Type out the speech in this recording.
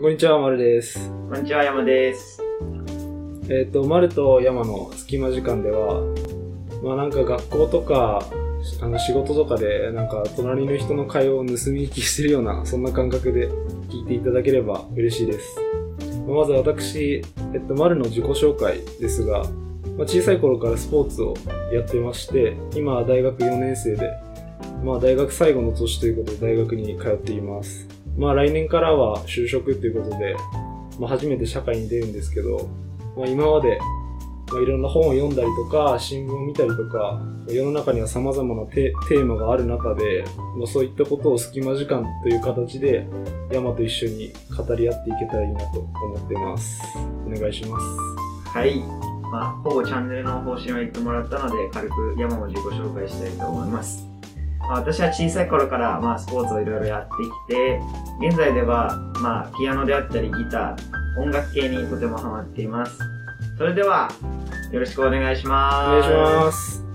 こんにちは、まるです。こんにちは、山です。えっ、と、まると山の隙間時間では、まあなんか学校とか、あの仕事とかで、なんか隣の人の会話を盗み聞きしてるような、そんな感覚で聞いていただければ嬉しいです。まず私、えっと、まるの自己紹介ですが、まあ、小さい頃からスポーツをやってまして、今は大学4年生で、まあ大学最後の年ということで大学に通っています。まあ来年からは就職ということで、まあ初めて社会に出るんですけど、まあ今まで、まあ、いろんな本を読んだりとか、新聞を見たりとか、世の中には様々なテーマがある中で、まあ、そういったことを隙間時間という形で、山と一緒に語り合っていけたらいいなと思ってます。お願いします。はい。まあ、ほぼチャンネルの方針を言ってもらったので、軽く山も自己紹介したいと思います。まあ、私は小さい頃から、まあ、スポーツをいろいろやってきて、現在では、まあ、ピアノであったりギター、音楽系にとてもハマっています。それでは、よろしくお願いします。願いします。